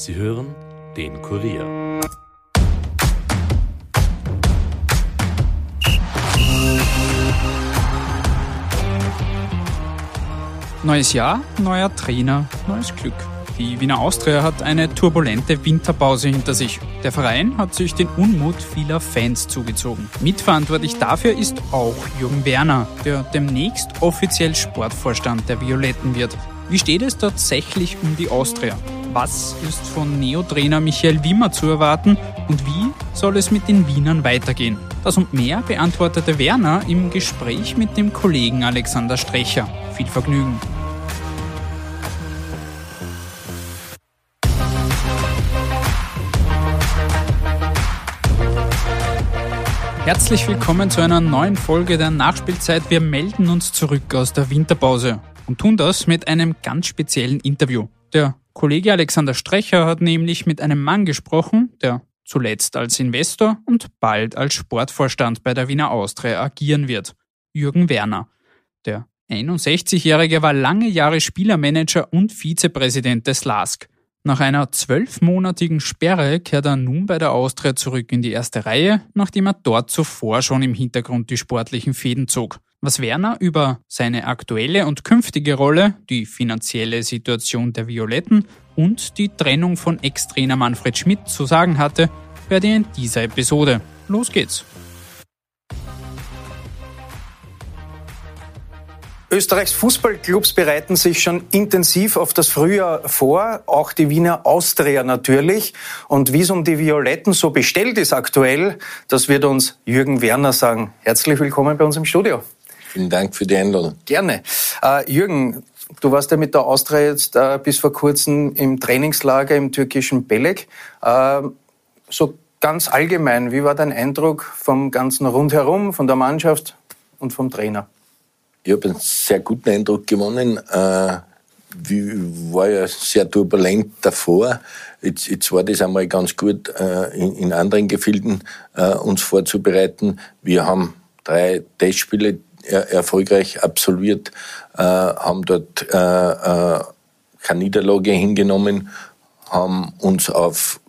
Sie hören den Kurier. Neues Jahr, neuer Trainer, neues Glück. Die Wiener Austria hat eine turbulente Winterpause hinter sich. Der Verein hat sich den Unmut vieler Fans zugezogen. Mitverantwortlich dafür ist auch Jürgen Werner, der demnächst offiziell Sportvorstand der Violetten wird. Wie steht es tatsächlich um die Austria? Was ist von Neotrainer Michael Wimmer zu erwarten und wie soll es mit den Wienern weitergehen? Das und mehr beantwortete Werner im Gespräch mit dem Kollegen Alexander Strecher. Viel Vergnügen. Herzlich willkommen zu einer neuen Folge der Nachspielzeit. Wir melden uns zurück aus der Winterpause und tun das mit einem ganz speziellen Interview. Der Kollege Alexander Strecher hat nämlich mit einem Mann gesprochen, der zuletzt als Investor und bald als Sportvorstand bei der Wiener Austria agieren wird. Jürgen Werner. Der 61-Jährige war lange Jahre Spielermanager und Vizepräsident des LASK. Nach einer zwölfmonatigen Sperre kehrt er nun bei der Austria zurück in die erste Reihe, nachdem er dort zuvor schon im Hintergrund die sportlichen Fäden zog. Was Werner über seine aktuelle und künftige Rolle, die finanzielle Situation der Violetten und die Trennung von Ex-Trainer Manfred Schmidt zu sagen hatte, hört ihr in dieser Episode. Los geht's! Österreichs Fußballclubs bereiten sich schon intensiv auf das Frühjahr vor, auch die Wiener Austria natürlich. Und wie es um die Violetten so bestellt ist aktuell, das wird uns Jürgen Werner sagen. Herzlich willkommen bei uns im Studio. Vielen Dank für die Einladung. Gerne. Äh, Jürgen, du warst ja mit der Austria jetzt äh, bis vor kurzem im Trainingslager im türkischen Belek. Äh, so ganz allgemein, wie war dein Eindruck vom ganzen Rundherum, von der Mannschaft und vom Trainer? Ich habe einen sehr guten Eindruck gewonnen. Äh, war ja sehr turbulent davor. Jetzt, jetzt war das einmal ganz gut, in, in, anderen Gefilden uns vorzubereiten. Wir haben drei Testspiele er, erfolgreich absolviert, äh, haben dort äh, äh, keine Niederlage hingenommen, haben uns auf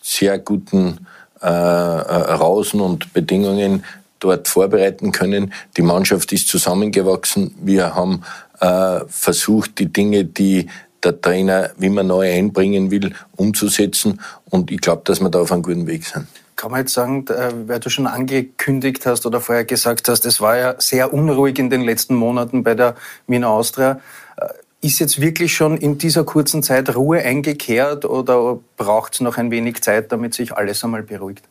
sehr guten äh, Rausen und Bedingungen dort vorbereiten können. Die Mannschaft ist zusammengewachsen. Wir haben äh, versucht, die Dinge, die der Trainer, wie man neu einbringen will, umzusetzen. Und ich glaube, dass wir da auf einem guten Weg sind. Kann man jetzt sagen, äh, weil du schon angekündigt hast oder vorher gesagt hast, es war ja sehr unruhig in den letzten Monaten bei der Wiener Austria. Äh, ist jetzt wirklich schon in dieser kurzen Zeit Ruhe eingekehrt oder braucht es noch ein wenig Zeit, damit sich alles einmal beruhigt?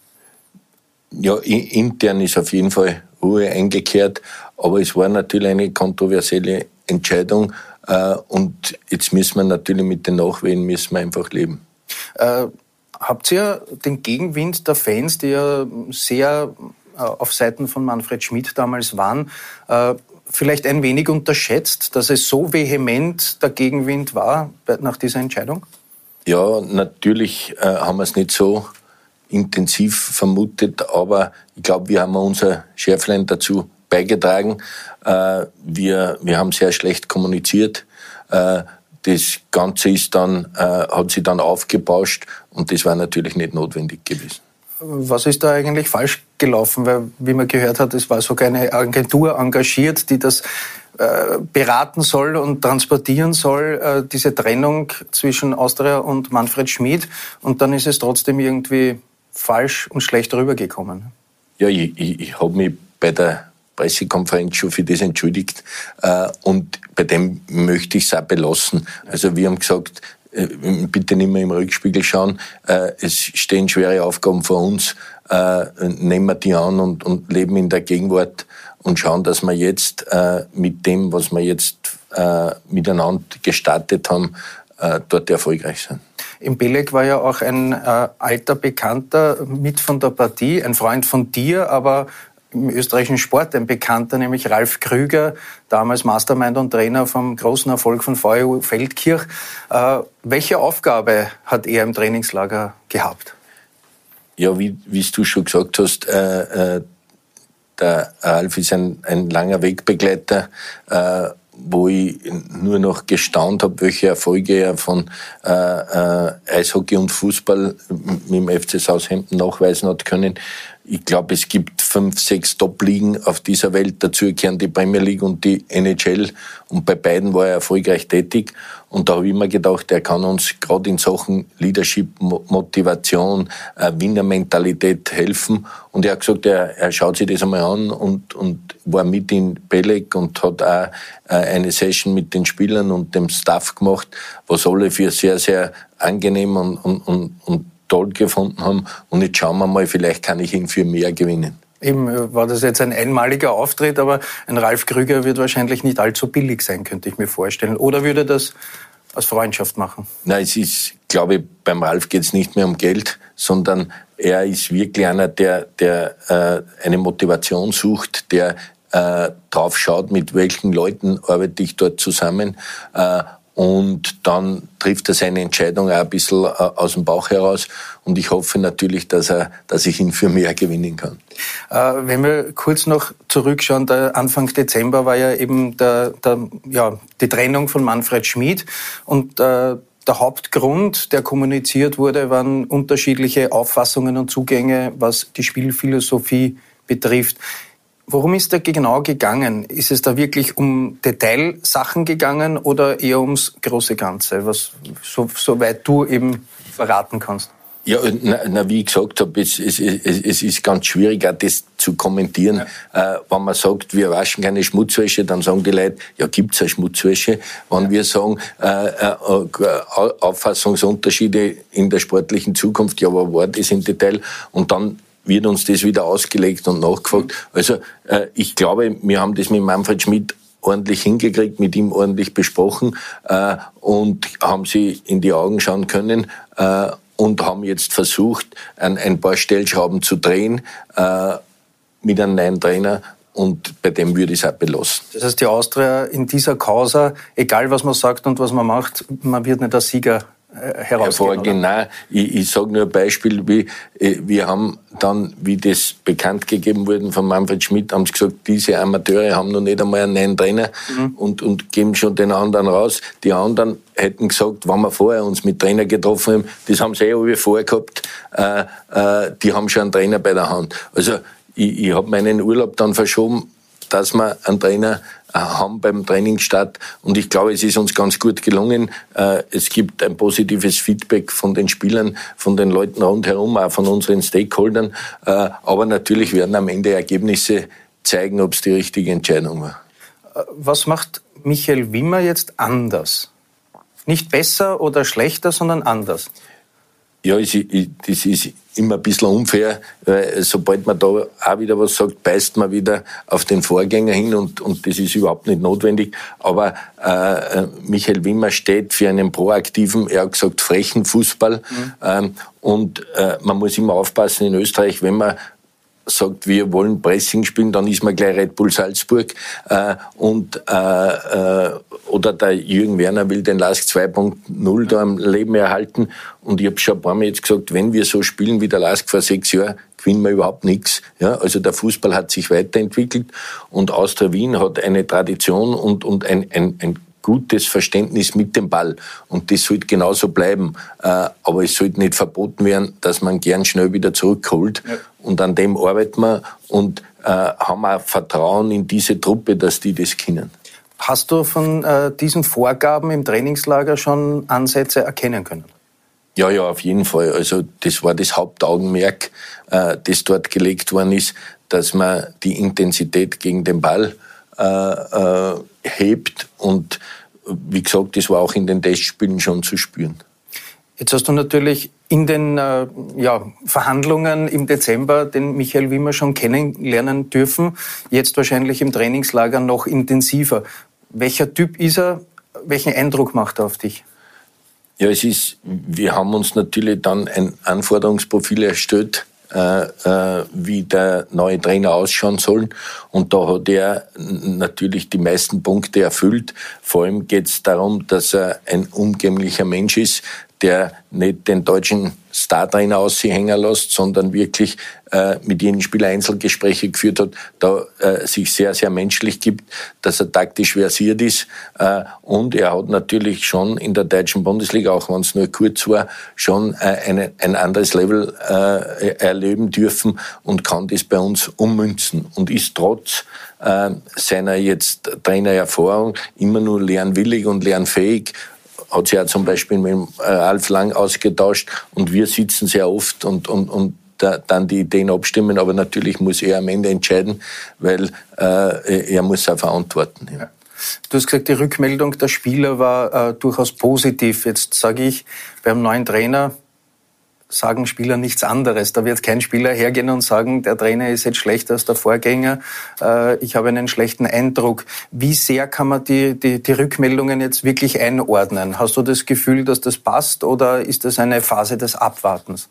ja, intern ist auf jeden Fall Ruhe eingekehrt, aber es war natürlich eine kontroversielle Entscheidung äh, und jetzt müssen wir natürlich mit den Nachwehen müssen wir einfach leben. Äh, habt ihr den Gegenwind der Fans, die ja sehr äh, auf Seiten von Manfred Schmidt damals waren, äh, vielleicht ein wenig unterschätzt, dass es so vehement der Gegenwind war nach dieser Entscheidung? Ja, natürlich äh, haben wir es nicht so intensiv vermutet, aber ich glaube, wir haben unser Schärflein dazu beigetragen. Wir, wir haben sehr schlecht kommuniziert. Äh, das Ganze ist dann, äh, hat sich dann aufgebauscht und das war natürlich nicht notwendig gewesen. Was ist da eigentlich falsch gelaufen? Weil, wie man gehört hat, es war sogar eine Agentur engagiert, die das beraten soll und transportieren soll, diese Trennung zwischen Austria und Manfred Schmid. Und dann ist es trotzdem irgendwie falsch und schlecht rübergekommen? Ja, ich, ich, ich habe mich bei der Pressekonferenz schon für das entschuldigt äh, und bei dem möchte ich es auch belassen. Also wir haben gesagt, äh, bitte nicht mehr im Rückspiegel schauen, äh, es stehen schwere Aufgaben vor uns, nehmen wir die an und, und leben in der Gegenwart und schauen, dass wir jetzt mit dem, was wir jetzt miteinander gestartet haben, dort erfolgreich sind. Im Belek war ja auch ein äh, alter Bekannter mit von der Partie, ein Freund von dir, aber im österreichischen Sport ein Bekannter, nämlich Ralf Krüger, damals Mastermind und Trainer vom großen Erfolg von VU Feldkirch. Äh, welche Aufgabe hat er im Trainingslager gehabt? Ja, wie, du schon gesagt hast, äh, äh, der Ralf ist ein, ein langer Wegbegleiter, äh, wo ich nur noch gestaunt habe, welche Erfolge er von äh, äh, Eishockey und Fußball mit dem FC Southampton nachweisen hat können. Ich glaube, es gibt fünf, sechs Top-Ligen auf dieser Welt. Dazu gehören die Premier League und die NHL. Und bei beiden war er erfolgreich tätig. Und da habe ich mir gedacht, er kann uns gerade in Sachen Leadership, Motivation, äh, Winnermentalität helfen. Und er hat gesagt, er, er schaut sich das einmal an und, und war mit in Belek und hat auch äh, eine Session mit den Spielern und dem Staff gemacht, was alle für sehr, sehr angenehm und, und, und, und toll gefunden haben. Und jetzt schauen wir mal, vielleicht kann ich ihn für mehr gewinnen. Eben äh, war das jetzt ein einmaliger Auftritt, aber ein Ralf Krüger wird wahrscheinlich nicht allzu billig sein, könnte ich mir vorstellen. Oder würde das aus Freundschaft machen? Nein, es ist, glaube ich, beim Ralf geht es nicht mehr um Geld, sondern er ist wirklich einer, der, der äh, eine Motivation sucht, der äh, drauf schaut, mit welchen Leuten arbeite ich dort zusammen äh, und dann trifft er seine Entscheidung auch ein bisschen äh, aus dem Bauch heraus. Und ich hoffe natürlich, dass, er, dass ich ihn für mehr gewinnen kann. Äh, wenn wir kurz noch zurückschauen, Anfang Dezember war ja eben der, der, ja, die Trennung von Manfred Schmid. Und äh, der Hauptgrund, der kommuniziert wurde, waren unterschiedliche Auffassungen und Zugänge, was die Spielphilosophie betrifft. Worum ist da genau gegangen? Ist es da wirklich um Detailsachen gegangen oder eher ums große Ganze, was so, soweit du eben verraten kannst? Ja, na, na, wie ich gesagt habe, es, es, es, es ist ganz schwierig, auch das zu kommentieren. Ja. Äh, wenn man sagt, wir waschen keine Schmutzwäsche, dann sagen die Leute, ja, gibt's eine Schmutzwäsche. Wenn ja. wir sagen, äh, äh, Auffassungsunterschiede in der sportlichen Zukunft, ja, aber war das im Detail? Und dann wird uns das wieder ausgelegt und nachgefragt. Also äh, ich glaube, wir haben das mit Manfred Schmidt ordentlich hingekriegt, mit ihm ordentlich besprochen äh, und haben sie in die Augen schauen können äh, und haben jetzt versucht, ein, ein paar Stellschrauben zu drehen äh, mit einem neuen Trainer und bei dem würde ich es auch belassen. Das heißt, die Austria in dieser Causa, egal was man sagt und was man macht, man wird nicht der Sieger hervorgehen. Nein, ich, ich sage nur ein Beispiel, wie äh, wir haben dann, wie das bekannt gegeben wurde von Manfred Schmidt, haben sie gesagt, diese Amateure haben noch nicht einmal einen neuen Trainer mhm. und, und geben schon den anderen raus. Die anderen hätten gesagt, wenn wir vorher uns mit Trainer getroffen haben, das haben sie eh alle vorher gehabt, äh, äh, die haben schon einen Trainer bei der Hand. Also ich, ich habe meinen Urlaub dann verschoben, dass wir einen Trainer äh, haben beim Trainingsstart. Und ich glaube, es ist uns ganz gut gelungen. Äh, es gibt ein positives Feedback von den Spielern, von den Leuten rundherum, auch von unseren Stakeholdern. Äh, aber natürlich werden am Ende Ergebnisse zeigen, ob es die richtige Entscheidung war. Was macht Michael Wimmer jetzt anders? Nicht besser oder schlechter, sondern anders? Ja, das ist immer ein bisschen unfair, weil sobald man da auch wieder was sagt, beißt man wieder auf den Vorgänger hin und, und das ist überhaupt nicht notwendig. Aber äh, Michael Wimmer steht für einen proaktiven, er hat gesagt, frechen Fußball. Mhm. Ähm, und äh, man muss immer aufpassen in Österreich, wenn man sagt, wir wollen Pressing spielen, dann ist man gleich Red Bull Salzburg. Äh, und, äh, äh, oder der Jürgen Werner will den Lask 2.0 da am Leben erhalten. Und ich habe schon ein paar Mal jetzt gesagt, wenn wir so spielen wie der Lask vor sechs Jahren, gewinnen wir überhaupt nichts. Ja, also der Fußball hat sich weiterentwickelt und Austria Wien hat eine Tradition und, und ein, ein, ein gutes Verständnis mit dem Ball. Und das sollte genauso bleiben. Äh, aber es sollte nicht verboten werden, dass man gern schnell wieder zurückholt. Ja. Und an dem arbeiten wir und äh, haben auch Vertrauen in diese Truppe, dass die das können. Hast du von äh, diesen Vorgaben im Trainingslager schon Ansätze erkennen können? Ja, ja, auf jeden Fall. Also das war das Hauptaugenmerk, das dort gelegt worden ist, dass man die Intensität gegen den Ball äh, hebt. Und wie gesagt, das war auch in den Testspielen schon zu spüren. Jetzt hast du natürlich in den äh, ja, Verhandlungen im Dezember den Michael Wimmer schon kennenlernen dürfen. Jetzt wahrscheinlich im Trainingslager noch intensiver. Welcher Typ ist er? Welchen Eindruck macht er auf dich? Ja, es ist, wir haben uns natürlich dann ein Anforderungsprofil erstellt, äh, äh, wie der neue Trainer ausschauen soll. Und da hat er natürlich die meisten Punkte erfüllt. Vor allem geht es darum, dass er ein umgänglicher Mensch ist, der nicht den deutschen Startrainer aushängen lässt, sondern wirklich äh, mit jedem Spieler Einzelgespräche geführt hat, da äh, sich sehr, sehr menschlich gibt, dass er taktisch versiert ist. Äh, und er hat natürlich schon in der deutschen Bundesliga, auch wenn es nur kurz war, schon äh, eine, ein anderes Level äh, erleben dürfen und kann das bei uns ummünzen und ist trotz äh, seiner jetzt Trainererfahrung immer nur lernwillig und lernfähig hat sich ja zum Beispiel mit äh, Alf Lang ausgetauscht und wir sitzen sehr oft und, und, und da, dann die Ideen abstimmen, aber natürlich muss er am Ende entscheiden, weil äh, er muss auch verantworten. Ja. Du hast gesagt, die Rückmeldung der Spieler war äh, durchaus positiv. Jetzt sage ich, beim neuen Trainer sagen Spieler nichts anderes. Da wird kein Spieler hergehen und sagen, der Trainer ist jetzt schlechter als der Vorgänger, äh, ich habe einen schlechten Eindruck. Wie sehr kann man die, die, die Rückmeldungen jetzt wirklich einordnen? Hast du das Gefühl, dass das passt oder ist das eine Phase des Abwartens?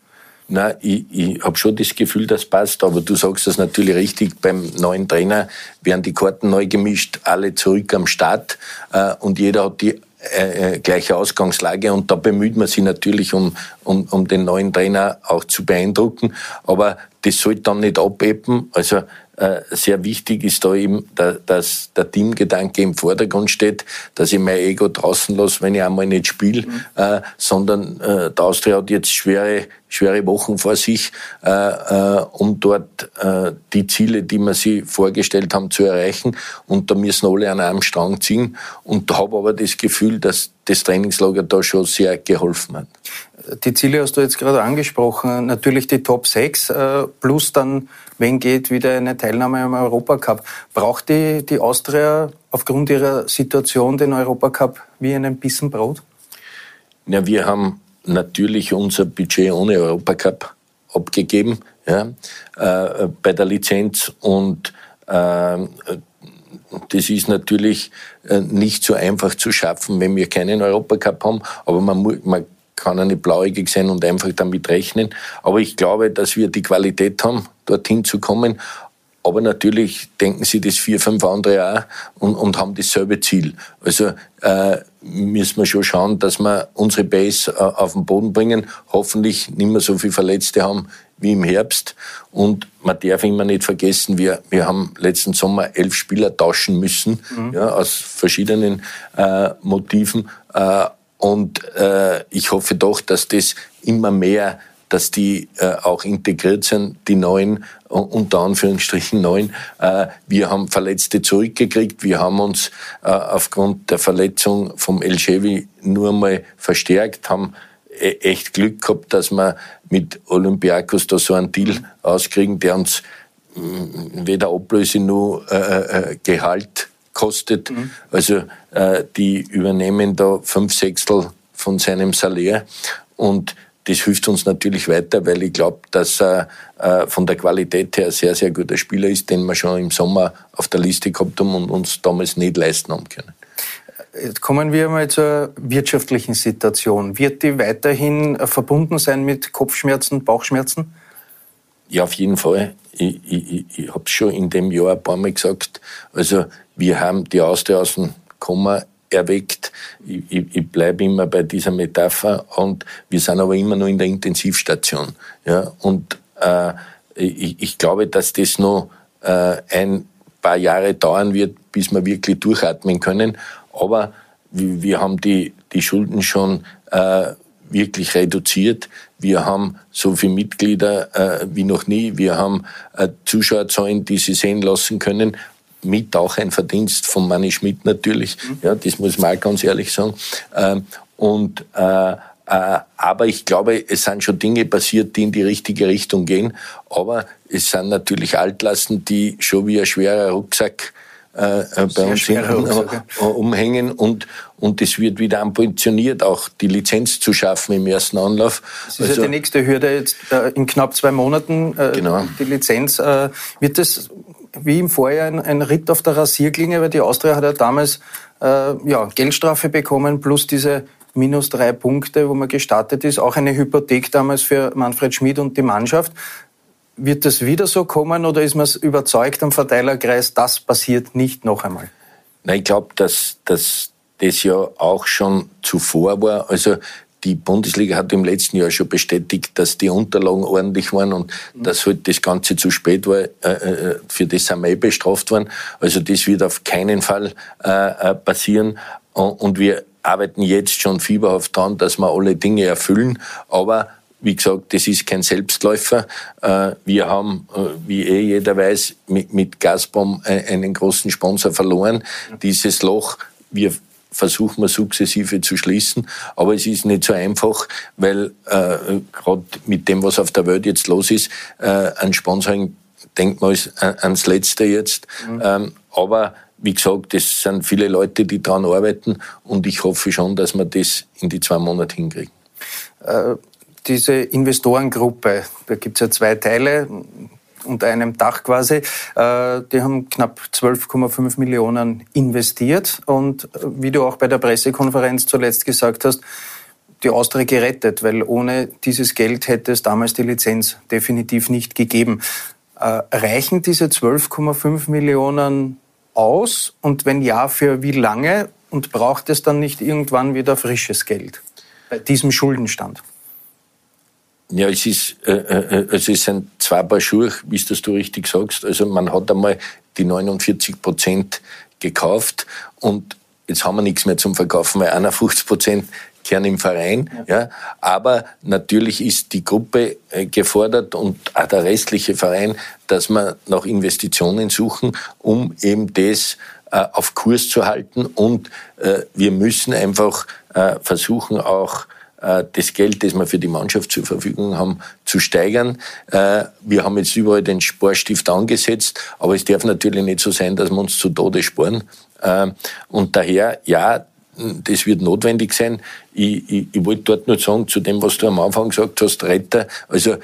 Na, ich, ich habe schon das Gefühl, das passt, aber du sagst das natürlich richtig. Beim neuen Trainer werden die Karten neu gemischt, alle zurück am Start äh, und jeder hat die äh, äh, gleiche Ausgangslage und da bemüht man sich natürlich, um, um, um den neuen Trainer auch zu beeindrucken. Aber das sollte dann nicht abebben. Also äh, sehr wichtig ist da eben, dass der Teamgedanke im Vordergrund steht, dass ich mein Ego draußen lasse, wenn ich einmal nicht spiele, mhm. äh, sondern äh, der Austria hat jetzt schwere, schwere Wochen vor sich, äh, äh, um dort äh, die Ziele, die wir sich vorgestellt haben, zu erreichen. Und da müssen alle an einem Strang ziehen. Und habe aber das Gefühl, dass das Trainingslager da schon sehr geholfen hat. Die Ziele hast du jetzt gerade angesprochen. Natürlich die Top 6 äh, plus dann, wenn geht, wieder eine Teilnahme am Europacup. Braucht die, die Austria aufgrund ihrer Situation den Europacup wie einen Bissen Brot? Ja, wir haben natürlich unser Budget ohne Europacup abgegeben ja, äh, bei der Lizenz und äh, das ist natürlich äh, nicht so einfach zu schaffen, wenn wir keinen Europacup haben, aber man, man kann nicht blauäugig sein und einfach damit rechnen. Aber ich glaube, dass wir die Qualität haben, dorthin zu kommen. Aber natürlich denken sie das vier, fünf andere auch und, und haben dasselbe Ziel. Also äh, müssen wir schon schauen, dass wir unsere Base äh, auf den Boden bringen. Hoffentlich nicht mehr so viele Verletzte haben wie im Herbst. Und man darf immer nicht vergessen, wir, wir haben letzten Sommer elf Spieler tauschen müssen, mhm. ja, aus verschiedenen äh, Motiven. Äh, und äh, ich hoffe doch, dass das immer mehr, dass die äh, auch integriert sind, die neuen, unter Anführungsstrichen neuen. Äh, wir haben Verletzte zurückgekriegt. Wir haben uns äh, aufgrund der Verletzung vom El Chevy nur mal verstärkt, haben e-, echt Glück gehabt, dass wir mit Olympiakos da so einen Deal auskriegen, der uns mm, weder Ablöse noch äh, äh, Gehalt kostet. Mhm. Also äh, die übernehmen da fünf Sechstel von seinem Salär und das hilft uns natürlich weiter, weil ich glaube, dass er äh, von der Qualität her sehr, sehr guter Spieler ist, den wir schon im Sommer auf der Liste gehabt haben und uns damals nicht leisten haben können. Jetzt kommen wir mal zur wirtschaftlichen Situation. Wird die weiterhin verbunden sein mit Kopfschmerzen, Bauchschmerzen? Ja, auf jeden Fall. Ich, ich, ich habe es schon in dem Jahr ein paar Mal gesagt. Also wir haben die Austria aus dem Komma erweckt. Ich, ich, ich bleibe immer bei dieser Metapher und wir sind aber immer noch in der Intensivstation. Ja, und äh, ich, ich glaube, dass das noch äh, ein paar Jahre dauern wird, bis wir wirklich durchatmen können. Aber wir haben die, die Schulden schon äh, wirklich reduziert. Wir haben so viele Mitglieder äh, wie noch nie. Wir haben äh, Zuschauerzahlen, die sie sehen lassen können. Mit auch ein Verdienst von Manni Schmidt natürlich. Mhm. Ja, das muss man auch ganz ehrlich sagen. Ähm, und äh, äh, aber ich glaube, es sind schon Dinge passiert, die in die richtige Richtung gehen. Aber es sind natürlich Altlasten, die schon wie ein schwerer Rucksack äh, äh bei uns hinten äh, umhängen und und es wird wieder ambitioniert, auch die Lizenz zu schaffen im ersten Anlauf. Das ist also, ja die nächste Hürde jetzt äh, in knapp zwei Monaten, äh, genau. die Lizenz. Äh, wird das wie im Vorjahr ein, ein, Ritt auf der Rasierklinge, weil die Austria hat ja damals äh, ja, Geldstrafe bekommen plus diese minus drei Punkte, wo man gestartet ist, auch eine Hypothek damals für Manfred Schmid und die Mannschaft. Wird das wieder so kommen oder ist man überzeugt am Verteilerkreis, das passiert nicht noch einmal? Nein, ich glaube, dass, dass das ja auch schon zuvor war. Also die Bundesliga hat im letzten Jahr schon bestätigt, dass die Unterlagen ordentlich waren und mhm. dass halt das Ganze zu spät war. Äh, äh, für das sind wir eh bestraft worden. Also das wird auf keinen Fall äh, passieren. Und wir arbeiten jetzt schon fieberhaft daran, dass wir alle Dinge erfüllen. Aber wie gesagt, das ist kein Selbstläufer. Wir haben, wie eh jeder weiß, mit Gazprom einen großen Sponsor verloren. Dieses Loch, wir versuchen wir sukzessive zu schließen. Aber es ist nicht so einfach, weil äh, gerade mit dem, was auf der Welt jetzt los ist, äh, ein Sponsoring denkt man ist äh, ans Letzte jetzt. Mhm. Ähm, aber wie gesagt, es sind viele Leute, die daran arbeiten und ich hoffe schon, dass wir das in die zwei Monate hinkriegen. Äh, diese Investorengruppe, da gibt es ja zwei Teile unter einem Dach quasi. Äh, die haben knapp 12,5 Millionen investiert und äh, wie du auch bei der Pressekonferenz zuletzt gesagt hast, die Austria gerettet, weil ohne dieses Geld hätte es damals die Lizenz definitiv nicht gegeben. Äh, reichen diese 12,5 Millionen aus und wenn ja, für wie lange? Und braucht es dann nicht irgendwann wieder frisches Geld bei diesem Schuldenstand? Ja, es ist, äh, äh, also es sind zwei Paar Schuhe, wie es das du richtig sagst. Also man hat einmal die 49 Prozent gekauft und jetzt haben wir nichts mehr zum Verkaufen, weil 51 Prozent kehren im Verein. Ja. ja. Aber natürlich ist die Gruppe äh, gefordert und auch der restliche Verein, dass wir nach Investitionen suchen, um eben das äh, auf Kurs zu halten. Und äh, wir müssen einfach äh, versuchen, auch äh, das Geld, das wir für die Mannschaft zur Verfügung haben, zu steigern. Äh, wir haben jetzt überall den Sparstift angesetzt, aber es darf natürlich nicht so sein, dass wir uns zu Tode sparen. Äh, und daher, ja, das wird notwendig sein. Ich, ich, ich wollte dort nur sagen, zu dem, was du am Anfang gesagt hast, Retter, also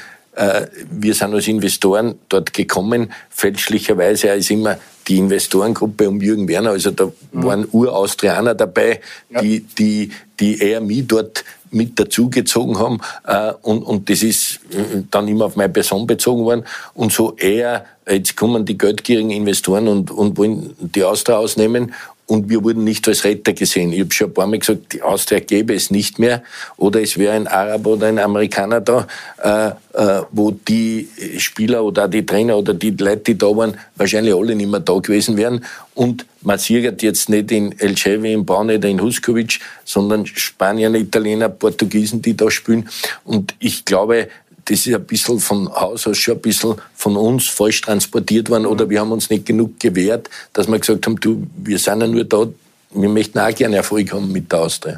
wir sind als Investoren dort gekommen. Fälschlicherweise ist immer die Investorengruppe um Jürgen Werner, also da mhm. waren Uraustrianer dabei, ja. die, die, die eher mich dort mit dazugezogen haben. Äh, und, und das ist äh, dann immer auf meine Person bezogen worden. Und so eher, jetzt kommen die geldgierigen Investoren und, und wollen die Austria ausnehmen und wir wurden nicht als Retter gesehen. Ich habe schon ein paar Mal gesagt, die Austria gäbe es nicht mehr oder es wäre ein Araber oder ein Amerikaner da, äh, äh, wo die Spieler oder die Trainer oder die Leute, die da waren, wahrscheinlich alle nicht mehr da gewesen wären. Und man sieht jetzt nicht in El Chevy, in Braun oder in Huskovic, sondern Spanier, Italiener, Portugiesen, die da spielen. Und ich glaube, das ist ein bisschen von Haus aus schon ein bisschen von uns falsch transportiert worden oder wir haben uns nicht genug gewehrt, dass wir gesagt haben, du, wir sind ja nur da, wir möchten auch gerne Erfolg haben mit der Austria.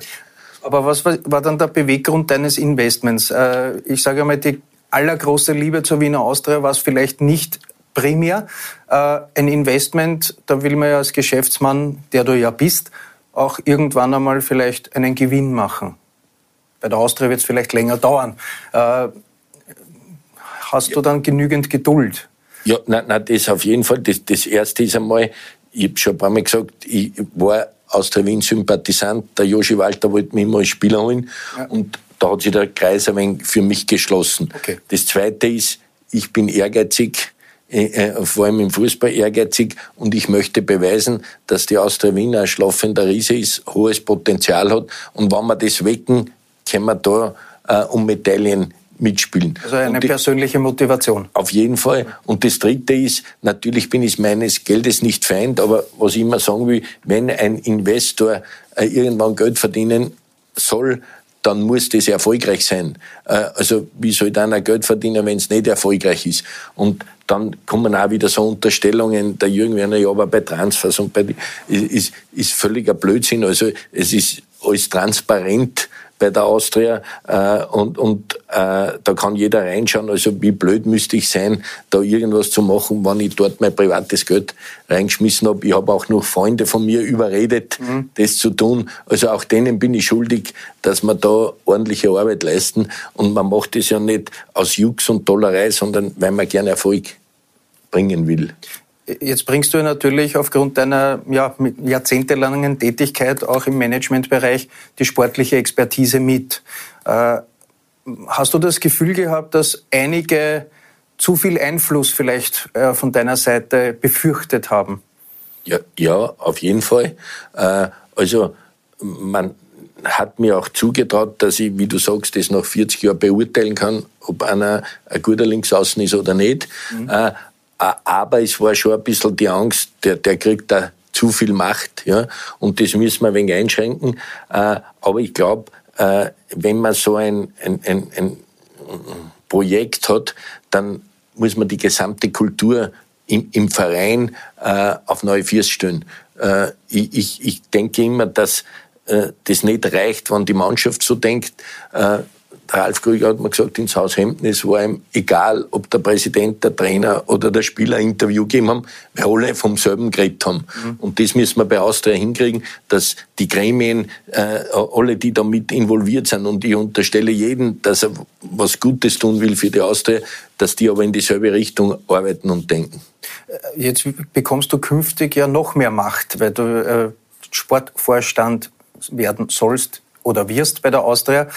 Aber was war dann der Beweggrund deines Investments? Äh, ich sage einmal, die allergrößte Liebe zur Wiener Austria war es vielleicht nicht primär. Äh, ein Investment, da will man ja als Geschäftsmann, der du ja bist, auch irgendwann einmal vielleicht einen Gewinn machen. Bei der Austria wird es vielleicht länger dauern. Hast du dann genügend Geduld? Ja, nein, nein, das auf jeden Fall. Das, das Erste ist einmal, ich habe schon ein paar Mal gesagt, ich war aus der Wien Sympathisant. Der Joshi Walter wollte mich immer als Spieler holen. Ja. Und da hat sich der Kreis ein wenig für mich geschlossen. Okay. Das Zweite ist, ich bin ehrgeizig, äh, äh, vor allem im Fußball ehrgeizig und ich möchte beweisen, dass die Austria Wien ein schlafender Riese ist, hohes Potenzial hat und wenn wir das wecken, können wir da äh, um Medaillen mitspielen. Also eine die, persönliche Motivation. Auf jeden Fall. Und das Dritte ist, natürlich bin ich meines Geldes nicht Feind, aber was ich immer sagen will, wenn ein Investor äh, irgendwann Geld verdienen soll, dann muss das erfolgreich sein. Äh, also wie soll dann ein Geld verdienen, wenn es nicht erfolgreich ist? Und dann kommen auch wieder so Unterstellungen, der Jürgen Werner, ja, aber bei Transfers und bei, ist, ist völliger Blödsinn. Also es ist alles transparent bei der Austria äh, und, und äh, da kann jeder reinschauen. Also wie blöd müsste ich sein, da irgendwas zu machen, wenn ich dort mein privates Geld reingeschmissen habe. Ich habe auch noch Freunde von mir überredet, mhm. das zu tun. Also auch denen bin ich schuldig, dass wir da ordentliche Arbeit leisten. Und man macht das ja nicht aus Jux und Tollerei, sondern weil man gerne Erfolg bringen will. Jetzt bringst du natürlich aufgrund deiner ja, jahrzehntelangen Tätigkeit auch im Managementbereich die sportliche Expertise mit. Äh, hast du das Gefühl gehabt, dass einige zu viel Einfluss vielleicht äh, von deiner Seite befürchtet haben? Ja, ja auf jeden Fall. Äh, also man, hat mir auch zugetraut, dass ich, wie du sagst, das nach 40 Jahren beurteilen kann, ob einer ein guter Linksaußen ist oder nicht. Mhm. Aber es war schon ein bisschen die Angst, der, der kriegt da zu viel Macht, ja, und das müssen wir ein wenig einschränken. Aber ich glaube, äh, wenn man so ein, ein, ein, ein Projekt hat, dann muss man die gesamte Kultur im, im Verein äh, auf neue Füße stellen. Äh, ich, ich, ich denke immer, dass äh, das nicht reicht, wenn die Mannschaft so denkt. Äh, Ralf Krüger hat mir gesagt, ins Haus Hemden, es war ihm egal, ob der Präsident, der Trainer oder der Spieler ein Interview gegeben haben, weil alle vom selben geredet haben. Mhm. Und das müssen wir bei Austria hinkriegen, dass die Gremien, äh, alle, die da mit involviert sind, und ich unterstelle jeden, dass er was Gutes tun will für die Austria, dass die aber in dieselbe Richtung arbeiten und denken. Jetzt bekommst du künftig ja noch mehr Macht, weil du äh, Sportvorstand werden sollst oder wirst bei der Austria.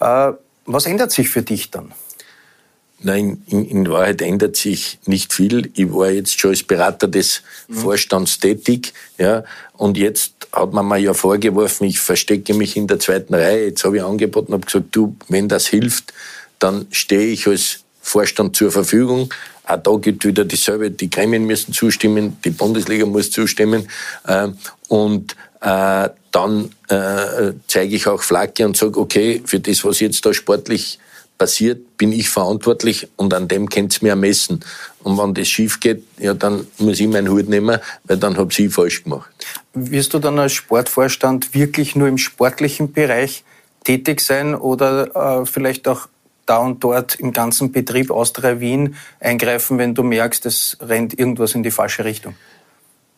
Äh, was ändert sich für dich dann? Nein, in, in, Wahrheit ändert sich nicht viel. Ich war jetzt schon als Berater des mhm. Vorstands tätig, ja, und jetzt hat man mir ja vorgeworfen, ich verstecke mich in der zweiten Reihe. Jetzt habe ich angeboten, habe gesagt, du, wenn das hilft, dann stehe ich als Vorstand zur Verfügung. Auch da gibt wieder dieselbe, die Gremien müssen zustimmen, die Bundesliga muss zustimmen. Äh, und äh, dann äh, zeige ich auch Flagge und sage, okay, für das, was jetzt da sportlich passiert, bin ich verantwortlich und an dem könnt ihr mir ermessen. Und wenn das schief geht, ja, dann muss ich meinen Hut nehmen, weil dann habe ich falsch gemacht. Wirst du dann als Sportvorstand wirklich nur im sportlichen Bereich tätig sein oder äh, vielleicht auch da und dort im ganzen Betrieb Austria Wien eingreifen, wenn du merkst, es rennt irgendwas in die falsche Richtung?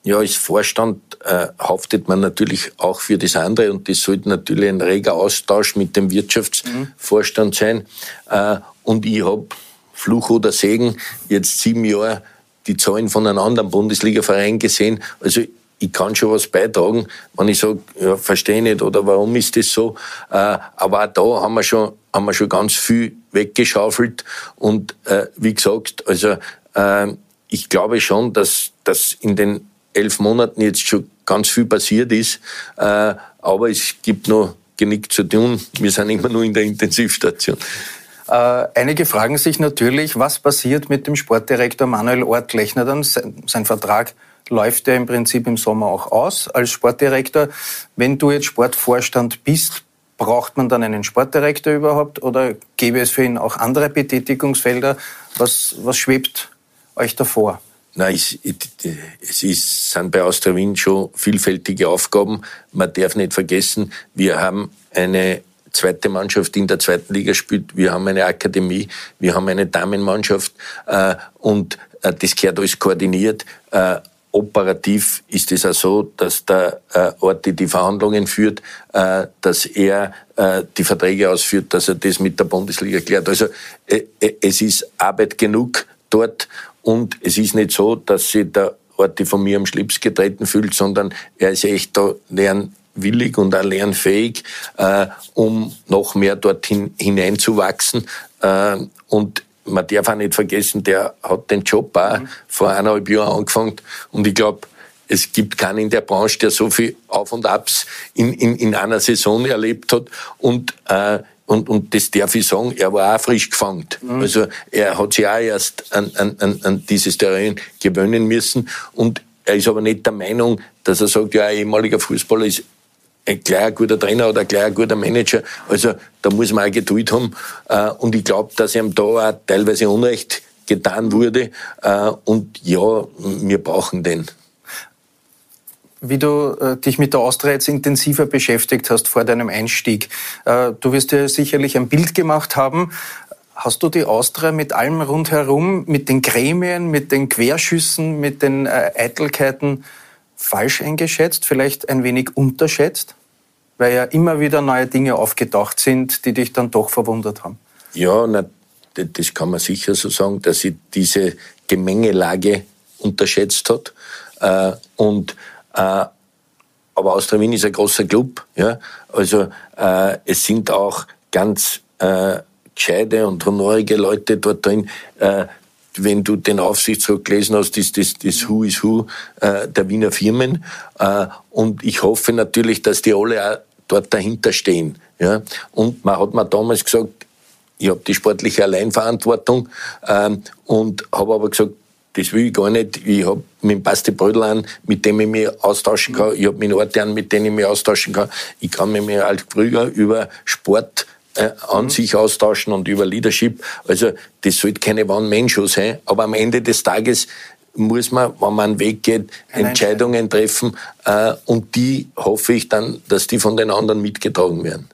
Ja, als Vorstand äh, haftet man natürlich auch für das andere und das sollte natürlich ein reger Austausch mit dem Wirtschaftsvorstand sein. Äh, und ich habe Fluch oder Segen jetzt sieben Jahre die Zahlen von einem anderen Bundesliga-Verein gesehen. Also ich kann schon was beitragen, wenn ich sage, ja, verstehe nicht oder warum ist das so. Äh, aber auch da haben wir schon, haben wir schon ganz viel weggeschaufelt. Und äh, wie gesagt, also äh, ich glaube schon, dass, dass in den elf Monaten jetzt schon ganz viel passiert ist. Äh, aber es gibt noch genick zu tun. Wir sind immer nur in der Intensivstation. Äh, einige fragen sich natürlich, was passiert mit dem Sportdirektor Manuel Ortlechner dann? Sein, sein Vertrag läuft ja im Prinzip im Sommer auch aus als Sportdirektor. Wenn du jetzt Sportvorstand bist, braucht man dann einen Sportdirektor überhaupt oder gäbe es für ihn auch andere Betätigungsfelder? Was, was schwebt euch davor? Nein, es, es ist, sind bei Austria Wien schon vielfältige Aufgaben. Man darf nicht vergessen, wir haben eine zweite Mannschaft in der zweiten Liga spielt, wir haben eine Akademie, wir haben eine Damenmannschaft äh, und äh, das gehört alles koordiniert. Äh, operativ ist es auch so, dass der äh, Orti die Verhandlungen führt, äh, dass er äh, die Verträge ausführt, dass er das mit der Bundesliga klärt. Also äh, äh es ist Arbeit genug dort und es ist nicht so, dass sich der Orti von mir am Schlips getreten fühlt, sondern er ist echt da lernwillig und auch lernfähig, äh, um noch mehr dorthin hineinzuwachsen. Äh, und man darf auch nicht vergessen, der hat den Job auch mhm. vor eineinhalb Jahren angefangen. Und ich glaube, es gibt keinen in der Branche, der so viel Auf und Abs in, in, in einer Saison erlebt hat. Und äh, und, und das darf ich sagen, er war auch frisch gefangen. Mhm. Also er hat sich auch erst an, an, an dieses Terrain gewöhnen müssen. Und er ist aber nicht der Meinung, dass er sagt, ja, ein ehemaliger Fußballer ist ein ein guter Trainer oder ein guter Manager. Also da muss man auch Geduld haben. Äh, und ich glaube, dass ihm da auch teilweise Unrecht getan wurde. Äh, und ja, wir brauchen den wie du äh, dich mit der Austria jetzt intensiver beschäftigt hast vor deinem Einstieg. Äh, du wirst dir sicherlich ein Bild gemacht haben. Hast du die Austria mit allem rundherum, mit den Gremien, mit den Querschüssen, mit den äh, Eitelkeiten falsch eingeschätzt, vielleicht ein wenig unterschätzt? Weil ja immer wieder neue Dinge aufgetaucht sind, die dich dann doch verwundert haben. Ja, na, das kann man sicher so sagen, dass sie diese Gemengelage unterschätzt hat. Äh, und aber Austria Wien ist ein großer Club. Ja? Also äh, es sind auch ganz äh, gescheite und honorige Leute dort drin. Äh, wenn du den Aufsichtsrat gelesen hast, ist das das Who is Who äh, der Wiener Firmen. Äh, und ich hoffe natürlich, dass die alle auch dort dahinter stehen. Ja? Und man hat mir damals gesagt, ich habe die sportliche Alleinverantwortung ähm, und habe aber gesagt, das will ich gar nicht. Ich habe mit Basti Brödel an, mit dem ich mich austauschen kann. Ich habe mit Orte an, mit denen ich mich austauschen kann. Ich kann mich mit Alt Krüger über Sport äh, an mhm. sich austauschen und über Leadership. Also das sollte keine One-Man-Show sein. Aber am Ende des Tages muss man, wenn man einen Weg geht, Entscheidungen treffen. Äh, und die hoffe ich dann, dass die von den anderen mitgetragen werden.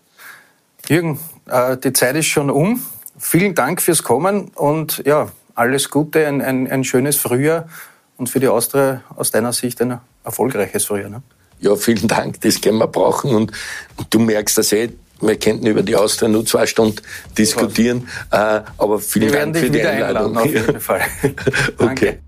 Jürgen, äh, die Zeit ist schon um. Vielen Dank fürs Kommen und ja, alles Gute, ein, ein, ein schönes Frühjahr und für die Austria aus deiner Sicht ein erfolgreiches Frühjahr. Ne? Ja, vielen Dank, das können wir brauchen und, und du merkst das eh, wir könnten über die Austria nur zwei Stunden diskutieren, äh, aber vielen wir Dank für die Einladung. Auf jeden Fall. okay.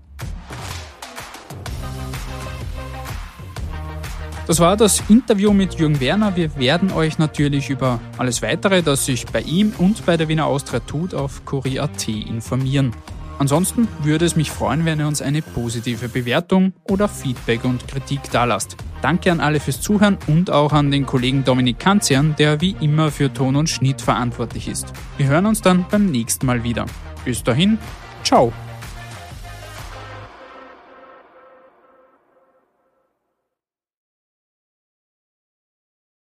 Das war das Interview mit Jürgen Werner. Wir werden euch natürlich über alles weitere, das sich bei ihm und bei der Wiener Austria tut, auf Kurier.at informieren. Ansonsten würde es mich freuen, wenn ihr uns eine positive Bewertung oder Feedback und Kritik dalasst. Danke an alle fürs Zuhören und auch an den Kollegen Dominik Kanzian, der wie immer für Ton und Schnitt verantwortlich ist. Wir hören uns dann beim nächsten Mal wieder. Bis dahin, ciao!